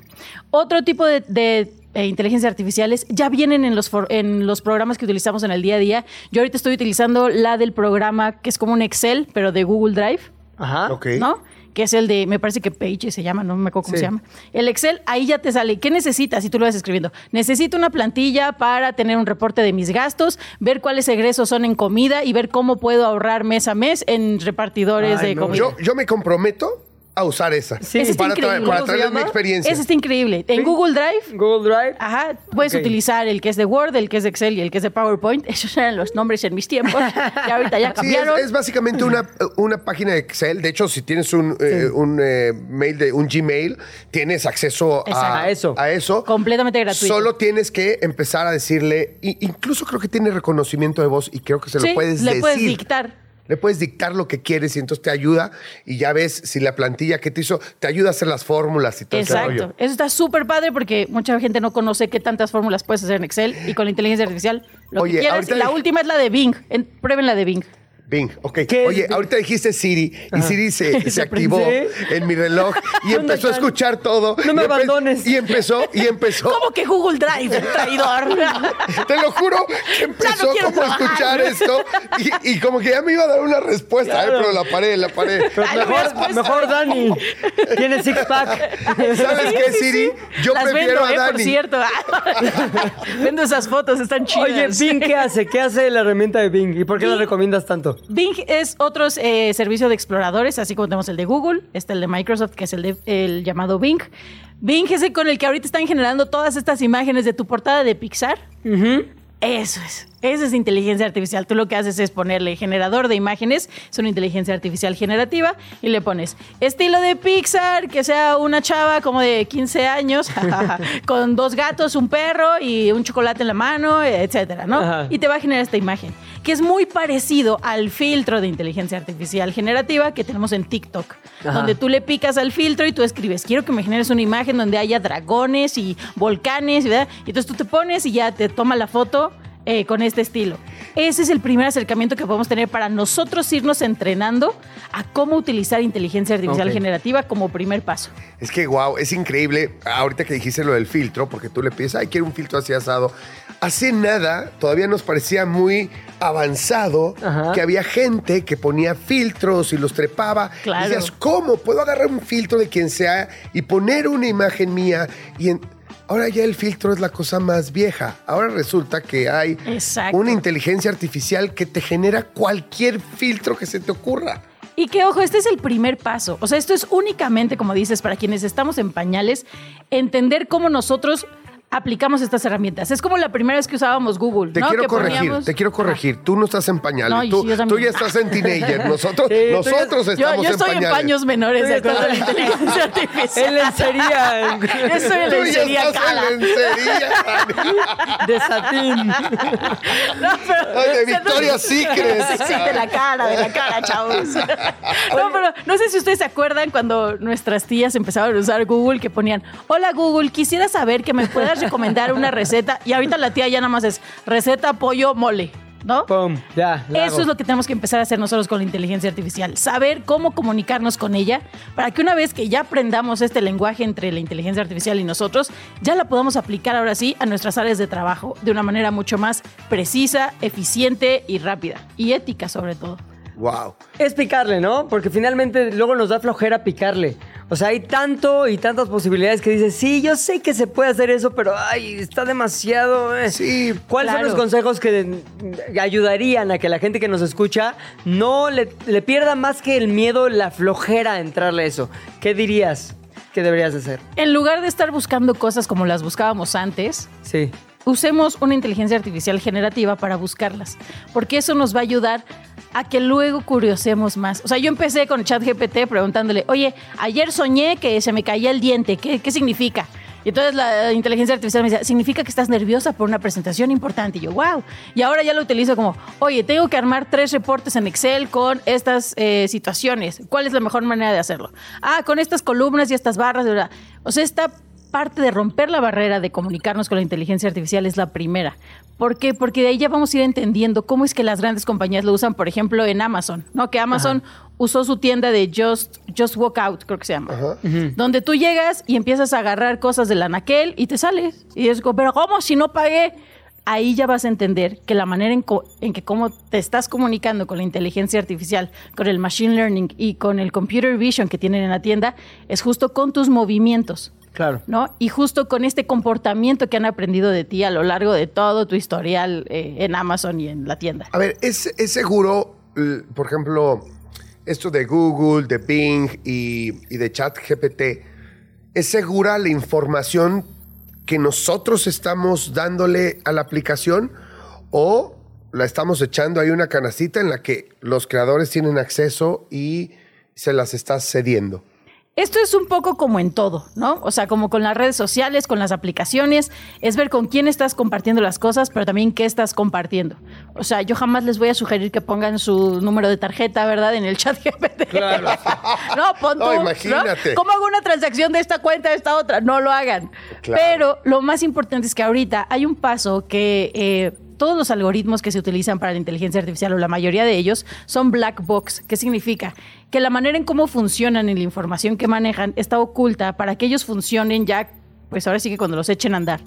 Otro tipo de, de, eh, inteligencias artificiales ya vienen en los, for- en los programas que utilizamos en el día a día. Yo ahorita estoy utilizando la del programa que es como un Excel, pero de Google Drive. Ajá. Ok. ¿no? Que es el de, me parece que Page se llama, no me acuerdo cómo Sí. se llama. El Excel, ahí ya te sale, ¿qué necesitas? Y tú lo vas escribiendo. Necesito una plantilla para tener un reporte de mis gastos, ver cuáles egresos son en comida y ver cómo puedo ahorrar mes a mes en repartidores Ay, de no. comida. Yo, yo me comprometo a usar esa. Sí. Ese está para, tra- increíble. para ¿Cómo se traerles mi experiencia. Ese está increíble. En Google Drive, Google Drive. Ajá, puedes utilizar el que es de Word, el que es de Excel y el que es de PowerPoint. *laughs* Esos eran los nombres en mis tiempos. *laughs* Y ahorita ya Sí, es, cambiaron. es básicamente una, una página de Excel. De hecho, si tienes un, eh, un eh, mail de un Gmail, tienes acceso a, A eso. a eso. Completamente gratuito. Solo tienes que empezar a decirle, incluso creo que tiene reconocimiento de voz y creo que se lo Sí, puedes le decir. puedes dictar. Le puedes dictar lo que quieres y entonces te ayuda y ya ves si la plantilla que te hizo te ayuda a hacer las fórmulas y todo ese rollo. Exacto. Eso está súper padre porque mucha gente no conoce qué tantas fórmulas puedes hacer en Excel y con la inteligencia artificial lo Oye, que quieras. ahorita la última es la de Bing. En- prueben la de Bing. Bing, ok. ¿Qué Oye, ahorita dijiste Siri y Siri se, *laughs* se activó en mi reloj y ¿Qué onda, empezó a escuchar todo. No me Y abandones. Y empezó, y empezó. ¿Cómo que Google Drive, traidor? *laughs* Te lo juro que empezó como a escuchar esto y, y como que ya me iba a dar una respuesta, eh, pero la paré, la paré. Pero Ay, mejor, mejor Dani. Tiene six pack. ¿Sabes qué, Siri? Yo Las prefiero vendo, a eh, por Dani. cierto. *laughs* Vendo esas fotos, están chidas. Oye, Bing, ¿qué hace? ¿Qué hace la herramienta de Bing? ¿Y por qué la recomiendas tanto? Bing es otro eh, servicio de exploradores, así como tenemos el de Google, está el de Microsoft, que es el, de, el llamado Bing. Bing es el con el que ahorita están generando todas estas imágenes de tu portada de Pixar. Eso es. Esa es inteligencia artificial. Tú lo que haces es ponerle generador de imágenes, es una inteligencia artificial generativa, y le pones estilo de Pixar, que sea una chava como de 15 años, *laughs* con dos gatos, un perro y un chocolate en la mano, etcétera, ¿no? Ajá. Y te va a generar esta imagen, que es muy parecido al filtro de inteligencia artificial generativa que tenemos en TikTok, Ajá. donde tú le picas al filtro y tú escribes, quiero que me generes una imagen donde haya dragones y volcanes, ¿verdad? Y entonces tú te pones y ya te toma la foto eh, con este estilo. Ese es el primer acercamiento que podemos tener para nosotros irnos entrenando a cómo utilizar inteligencia artificial generativa como primer paso. Es que, wow, es increíble. Ahorita que dijiste lo del filtro, porque tú le pides, ay, quiero un filtro así asado. Hace nada, todavía nos parecía muy avanzado Ajá. que había gente que ponía filtros y los trepaba. Claro. Y decías, ¿cómo? ¿Puedo agarrar un filtro de quien sea y poner una imagen mía? Y en- ahora ya el filtro es la cosa más vieja. Ahora resulta que hay Exacto. una inteligencia artificial que te genera cualquier filtro que se te ocurra. Y que ojo, este es el primer paso. O sea, esto es únicamente, como dices, para quienes estamos en pañales, entender cómo nosotros aplicamos estas herramientas. Es como la primera vez que usábamos Google. Te ¿no? quiero Que corregir, poníamos- te quiero corregir. Tú no estás en pañales. No, tú, sí, yo tú también. ya estás en teenager. *laughs* Nosotros, Sí, nosotros Yo, estamos yo estoy en, pañales. paños menores, de acuerdo a la inteligencia *laughs* artificial. En lencería. *laughs* Yo estoy en Tú ya lencería estás en lencería. De satín. No, pero- Ay, de Victoria's Secret. Sí, de la cara, de la cara, chavos. No, pero no sé si ustedes se acuerdan cuando nuestras tías empezaron a usar Google que ponían, hola Google, quisiera saber que me puedas recomendar una receta. Y ahorita la tía ya nada más es receta pollo mole, ¿no? Pum, ya. Eso hago. es lo que tenemos que empezar a hacer nosotros con la inteligencia artificial. Saber cómo comunicarnos con ella para que una vez que ya aprendamos este lenguaje entre la inteligencia artificial y nosotros, ya la podamos aplicar ahora sí a nuestras áreas de trabajo de una manera mucho más precisa, eficiente y rápida. Y ética sobre todo. Wow. Es picarle, ¿no? Porque finalmente luego nos da flojera picarle. O sea, hay tanto y tantas posibilidades que dices, sí, yo sé que se puede hacer eso, pero ay, está demasiado. eh". Sí, ¿Cuáles son los consejos que ayudarían a que la gente que nos escucha no le, le pierda más que el miedo, la flojera a entrarle a eso? ¿Qué dirías que deberías hacer? En lugar de estar buscando cosas como las buscábamos antes, Sí. usemos una inteligencia artificial generativa para buscarlas, porque eso nos va a ayudar a que luego curiosemos más. O sea, yo empecé con ChatGPT preguntándole, oye, ayer soñé que se me caía el diente, ¿qué, qué significa? Y entonces la inteligencia artificial me decía, significa que estás nerviosa por una presentación importante. Y yo, wow. Y ahora ya lo utilizo como, oye, tengo que armar tres reportes en Excel con estas eh, situaciones. ¿Cuál es la mejor manera de hacerlo? Ah, con estas columnas y estas barras. de verdad. O sea, está parte de romper la barrera de comunicarnos con la inteligencia artificial es la primera. ¿Por qué? Porque de ahí ya vamos a ir entendiendo cómo es que las grandes compañías lo usan, por ejemplo, en Amazon, ¿no? Que Amazon usó su tienda de Just, Just Walk Out, creo que se llama. Donde tú llegas y empiezas a agarrar cosas del anaquel y te sales. Y es como, pero ¿cómo si no pagué? Ahí ya vas a entender que la manera en, que cómo te estás comunicando con la inteligencia artificial, con el machine learning y con el computer vision que tienen en la tienda es justo con tus movimientos. Claro. ¿no? Y justo con este comportamiento que han aprendido de ti a lo largo de todo tu historial eh, en Amazon y en la tienda. A ver, ¿es, es seguro, por ejemplo, esto de Google, de Bing y, y de ChatGPT, ¿es segura la información que nosotros estamos dándole a la aplicación o la estamos echando ahí una canacita en la que los creadores tienen acceso y se las estás cediendo? Esto es un poco como en todo, ¿no? O sea, como con las redes sociales, con las aplicaciones, es ver con quién estás compartiendo las cosas, pero también qué estás compartiendo. O sea, yo jamás les voy a sugerir que pongan su número de tarjeta, ¿verdad? En el chat *laughs* GPT. Claro. *laughs* no, pon No, tú, imagínate. ¿Cómo hago una transacción de esta cuenta a esta otra? No lo hagan. Claro. Pero lo más importante es que ahorita hay un paso que... eh, todos los algoritmos que se utilizan para la inteligencia artificial, o la mayoría de ellos, son black box. ¿Qué significa? Que la manera en cómo funcionan y la información que manejan está oculta para que ellos funcionen ya, pues ahora sí que cuando los echen a andar.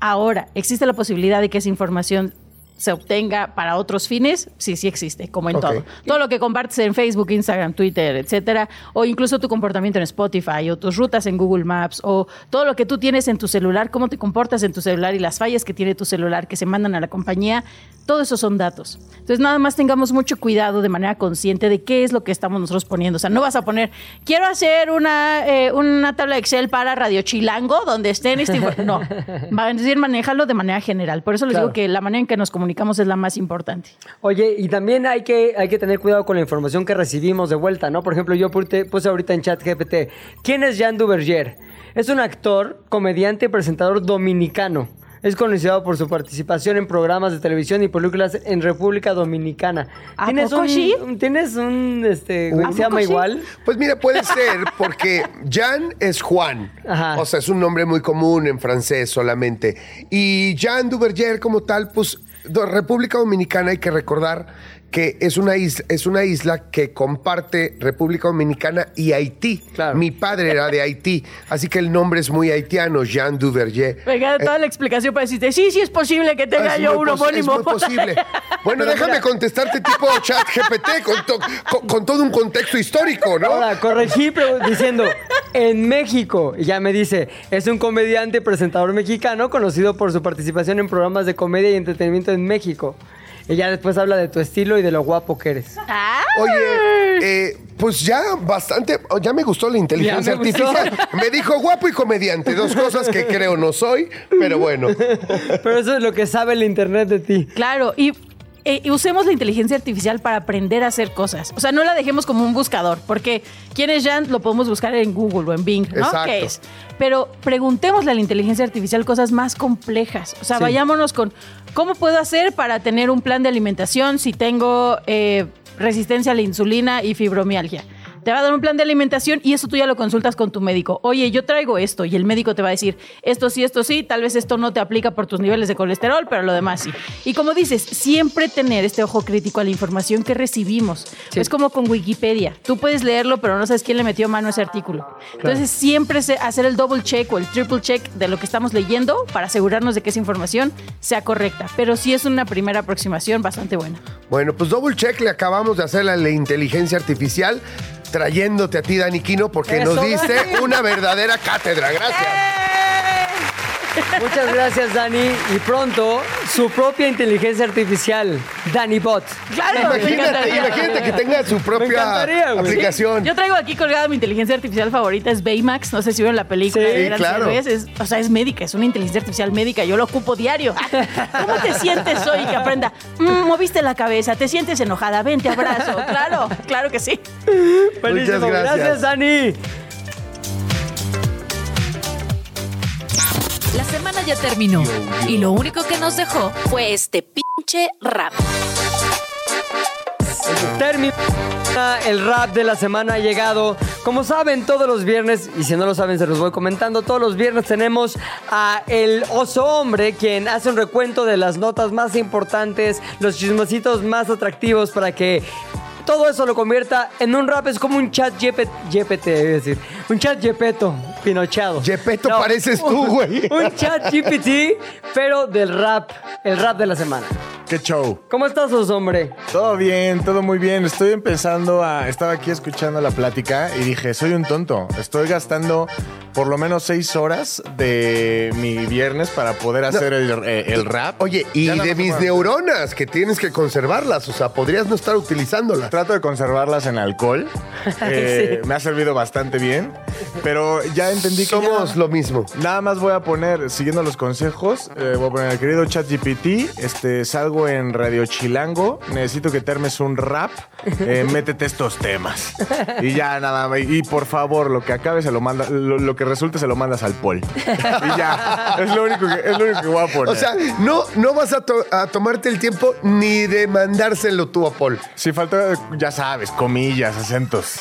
Ahora, ¿existe la posibilidad de que esa información se obtenga para otros fines? Sí, sí existe, como en Ok. todo. Todo lo que compartes en Facebook, Instagram, Twitter, etcétera, o incluso tu comportamiento en Spotify, o tus rutas en Google Maps, o todo lo que tú tienes en tu celular, cómo te comportas en tu celular y las fallas que tiene tu celular que se mandan a la compañía, todo eso son datos. Entonces, nada más tengamos mucho cuidado de manera consciente de qué es lo que estamos nosotros poniendo. O sea, no vas a poner, quiero hacer una, eh, una tabla de Excel para Radio Chilango, donde estén este... info-". No, *laughs* va a decir, manéjalo de manera general. Por eso les Claro. digo que la manera en que nos comunicamos es la más importante. Oye, y también hay que, hay que tener cuidado con la información que recibimos de vuelta, ¿no? Por ejemplo, yo puse, puse ahorita en chat GPT, ¿quién es Jean Duverger? Es un actor, comediante y presentador dominicano. Es conocido por su participación en programas de televisión y películas en República Dominicana. ¿A ¿Tienes poco un, sí? ¿Tienes un, este, güey ¿A que se llama sí? igual? Pues mira, puede ser porque Jan es Juan. Ajá. O sea, es un nombre muy común en francés solamente. Y Jean Duverger como tal, pues República Dominicana hay que recordar que es una, isla, es una isla que comparte República Dominicana y Haití. Claro. Mi padre era de Haití, así que el nombre es muy haitiano, Jean Duverger. Venga, toda la explicación para decirte, sí, sí es posible que tenga Es yo un pos- Es homónimo. muy posible. *laughs* Bueno, Pero déjame mira. contestarte tipo chat GPT con, to- con- con todo un contexto histórico, ¿no? Ahora, corregí pero diciendo, en México, y ya me dice, es un comediante y presentador mexicano conocido por su participación en programas de comedia y entretenimiento en México. Y ya después habla de tu estilo y de lo guapo que eres. Ah, Oye, eh, pues ya bastante, ya me gustó la inteligencia gustó. artificial. Me dijo guapo y comediante, dos cosas que creo no soy, pero bueno. *laughs* Pero eso es lo que sabe el internet de ti. Claro, y, eh, y usemos la inteligencia artificial para aprender a hacer cosas. O sea, no la dejemos como un buscador, porque quién es Jan lo podemos buscar en Google o en Bing, ¿no? Exacto. ¿Qué es? Pero preguntémosle a la inteligencia artificial cosas más complejas. O sea, Sí. vayámonos con cómo puedo hacer para tener un plan de alimentación si tengo eh, resistencia a la insulina y fibromialgia. Te va a dar un plan de alimentación y eso tú ya lo consultas con tu médico. Oye, yo traigo esto y el médico te va a decir, esto sí, esto sí, tal vez esto no te aplica por tus niveles de colesterol, pero lo demás sí. Y como dices, siempre tener este ojo crítico a la información que recibimos. Sí. Es como con Wikipedia. Tú puedes leerlo, pero no sabes quién le metió mano a ese artículo. Entonces, siempre hacer el double check o el triple check de lo que estamos leyendo para asegurarnos de que esa información sea correcta. Pero sí es una primera aproximación bastante buena. Bueno, pues double check le acabamos de hacer a la inteligencia artificial trayéndote a ti, Dani Quino, porque Eso, nos diste Dani. una verdadera cátedra. Gracias. Muchas gracias, Dani. Y pronto, su propia inteligencia artificial, Dani Bot. Claro, Imagínate, imagínate que tenga su propia aplicación. Yo traigo aquí colgada mi inteligencia artificial favorita, es Baymax. No sé si vieron la película. Sí, de claro. Es- o sea, es médica, es una inteligencia artificial médica. Yo lo ocupo diario. ¿Cómo te sientes hoy? Que aprenda. "Mm, moviste la cabeza, te sientes enojada, ven, te abrazo. Claro, claro que sí. Buenísimo. gracias. gracias, Dani. La semana ya terminó y lo único que nos dejó fue este pinche rap. Termina el rap de la semana ha llegado. Como saben, todos los viernes, y si no lo saben, se los voy comentando, todos los viernes tenemos a el oso hombre, quien hace un recuento de las notas más importantes, los chismositos más atractivos para que todo eso lo convierta en un rap. Es como un chat GPT, decir, un chat Gepetto, pinochado. Gepetto pareces tú, un- *laughs* güey. Un chat GPT, pero del rap, el rap de la semana. ¡Qué show! ¿Cómo estás, oso hombre? Todo bien, todo muy bien. Estoy empezando a... Estaba aquí escuchando la plática y dije, soy un tonto. Estoy gastando por lo menos seis horas de mi viernes para poder hacer el, eh, el rap. Oye, y Ya nada de más mis neuronas, que tienes que conservarlas. O sea, podrías no estar utilizándolas. Trato de conservarlas en alcohol. *laughs* Eh, Me ha servido bastante bien. Pero ya entendí que Somos ya- lo mismo. Nada más voy a poner, siguiendo los consejos, eh, voy a poner el querido ChatGPT, este, salgo en Radio Chilango, necesito que te armes un rap, eh, *laughs* métete estos temas. Y ya nada más, y por favor, lo que acabe se lo manda, lo, lo que resulte se lo mandas al Paul. Y ya, es lo único que, es lo único que voy a poner. O sea, no, no vas a, to- a tomarte el tiempo ni de mandárselo tú a Paul. si falta, ya sabes, comillas, acentos,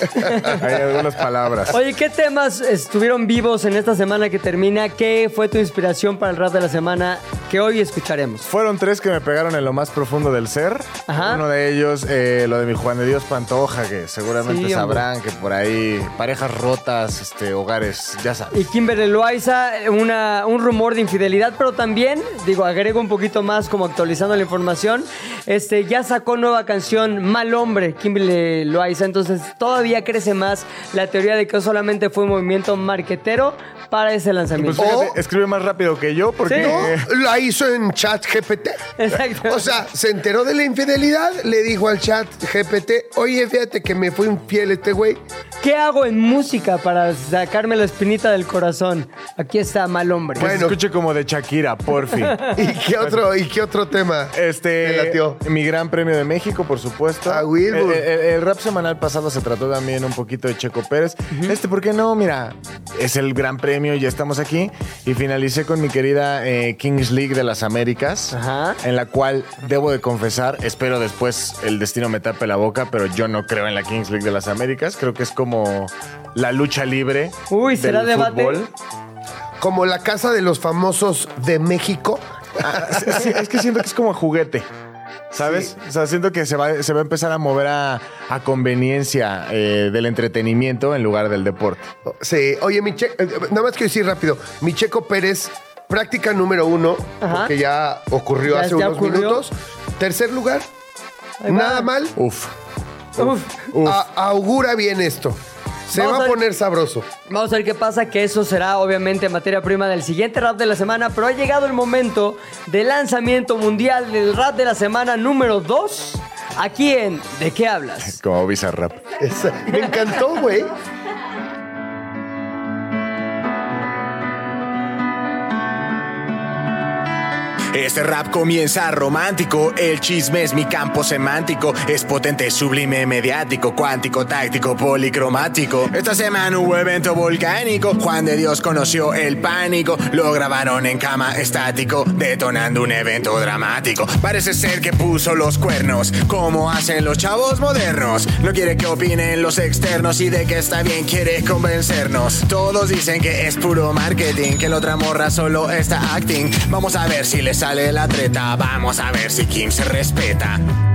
hay algunas palabras. Oye, ¿qué temas estuvieron vivos en esta semana que termina? ¿Qué fue tu inspiración para el rap de la semana que hoy escucharemos? Fueron tres que me pegaron en lo más profundo del ser. Ajá. Uno de ellos, eh, lo de mi Juan de Dios Pantoja, que seguramente Sí, hombre. sabrán que por ahí parejas rotas, este, hogares, ya sabes. Y Kimberly Loaiza, una, un rumor de infidelidad, pero también, digo, agrego un poquito más como actualizando la información, este, ya sacó nueva canción Mal Hombre, Kimberly Loaiza, entonces todavía crece más la teoría de que solamente fue un movimiento marquetero para ese Pues lanzamiento. fíjate, O- escribe más rápido que yo porque... No, la hizo en chat GPT. *laughs* Exacto. O sea, se enteró de la infidelidad, le dijo al chat GPT, oye, fíjate que me fue infiel este güey. ¿Qué hago en música para sacarme la espinita del corazón? Aquí está Mal Hombre. Que se Bueno. escuche como de Shakira, porfi. *laughs* ¿Y qué otro, y qué otro tema? Este, Te latió. mi Gran Premio de México, por supuesto. Ah, Wilbur. El, el- el rap semanal pasado se trató también un poquito de Checo Pérez. Este, ¿por qué no? Mira, es el Gran Premio y ya estamos aquí. Y finalicé con mi querida eh, Kings League de las Américas, Ajá. en la cual debo de confesar, espero después el destino me tape la boca, pero yo no creo en la Kings League de las Américas. Creo que es como la lucha libre. Uy, ¿será del debate? fútbol. Como la casa de los famosos de México. Ah, es que siento que es como juguete. ¿Sabes? O sea, siento que se va, se va a empezar a mover a, a conveniencia eh, del entretenimiento en lugar del deporte. Sí, oye, mi Che- eh, nada más quiero decir rápido, mi Checo Pérez, práctica número uno, Ajá. porque ya ocurrió Ya- hace unos ocurrió. minutos. Tercer lugar, nada mal, Uf. Uf. Uf. A- augura bien esto. Se Vamos va a poner sabroso. Vamos a ver qué pasa, que eso será obviamente materia prima del siguiente rap de la semana, pero ha llegado el momento del lanzamiento mundial del rap de la semana número 2, aquí en ¿De qué hablas? Como Bizarrap. Esa- me encantó, güey. Este rap comienza romántico, el chisme es mi campo semántico, es potente, sublime, mediático, cuántico, táctico, policromático. Esta semana hubo evento volcánico, Juan de Dios conoció el pánico, lo grabaron en cama estático, detonando un evento dramático. Parece ser que puso los cuernos, como hacen los chavos modernos. No quiere que opinen los externos y de que está bien quiere convencernos. Todos dicen que es puro marketing, que la otra morra solo está acting. Vamos a ver si le sale la treta, vamos a ver si Kim se respeta.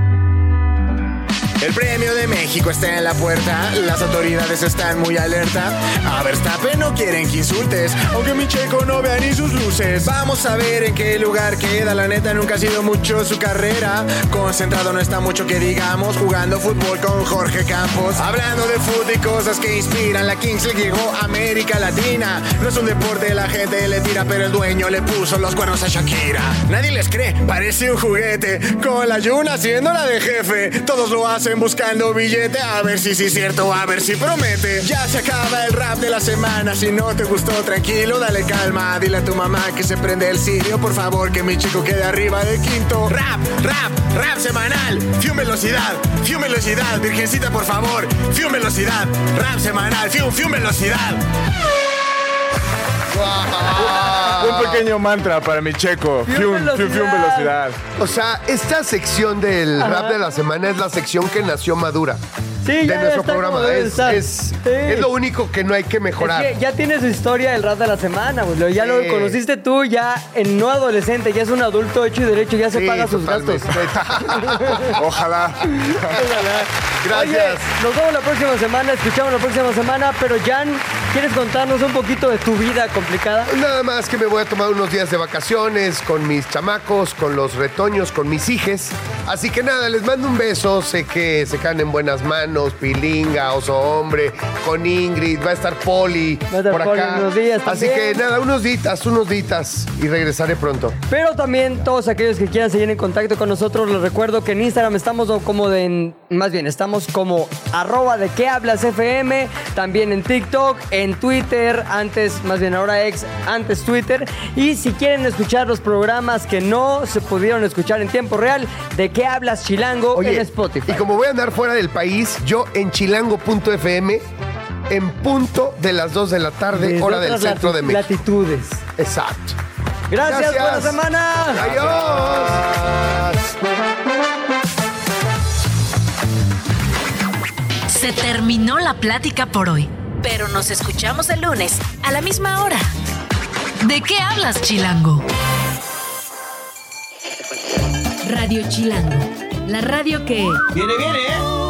El premio de México está en la puerta, las autoridades están muy alerta. A Verstappen no quieren que insultes, aunque mi checo no vea ni sus luces. Vamos a ver en qué lugar queda, la neta nunca ha sido mucho su carrera. Concentrado no está mucho que digamos, jugando fútbol con Jorge Campos. Hablando de fútbol y cosas que inspiran, la Kings le llegó a América Latina. No es un deporte, la gente le tira, pero el dueño le puso los cuernos a Shakira. Nadie les cree, parece un juguete, con la Yuna haciéndola de jefe. Todos lo hacen buscando billete, a ver si sí es cierto, a ver si promete. Ya se acaba el rap de la semana, si no te gustó, tranquilo, dale calma. Dile a tu mamá que se prende el cirio, por favor, que mi chico quede arriba de quinto. Rap, rap, rap semanal, fium velocidad, fium velocidad, virgencita, por favor, fium velocidad, rap semanal, fium, fium velocidad. Un pequeño mantra para mi checo. Fium Fium, fium, fium, velocidad. O sea, esta sección del rap de la semana es la sección que nació madura Sí, de ya nuestro programa. Es, estar. es- Sí. es lo único que no hay que mejorar. Es que ya tiene su historia el rap de la semana, güey. Lo- Ya Sí. lo conociste tú, ya en no adolescente, ya es un adulto hecho y derecho, ya se Sí, paga sus gastos. totalmente. *laughs* Ojalá. Gracias. Oye, nos vemos la próxima semana, escuchamos la próxima semana, pero Jan, ¿quieres contarnos un poquito de tu vida complicada? Nada más que me voy a tomar unos días de vacaciones con mis chamacos, con los retoños, con mis hijes. Así que nada, les mando un beso. Sé que se quedan en buenas manos. Pilinga, oso hombre, con Ingrid. Va a estar Poli Va a estar por Poli acá. unos días Así también. que nada, unos ditas, unos ditas. Y regresaré pronto. Pero también todos aquellos que quieran seguir en contacto con nosotros, les recuerdo que en Instagram estamos como de, más bien, estamos como arroba de qué hablas FM, también en TikTok, en Twitter, antes, más bien ahora ex, antes Twitter. Y si quieren escuchar los programas que no se pudieron escuchar en tiempo real, de qué hablas Chilango en Spotify. y como voy a andar fuera del país, yo en chilango.fm, en punto de las 2 de la tarde, Desde hora del centro de México. latitudes. Exacto. Gracias, Gracias. buena semana. Adiós. Se terminó la plática por hoy, pero nos escuchamos el lunes a la misma hora. ¿De qué hablas, Chilango? Radio Chilango, la radio que... Viene, viene, ¿eh?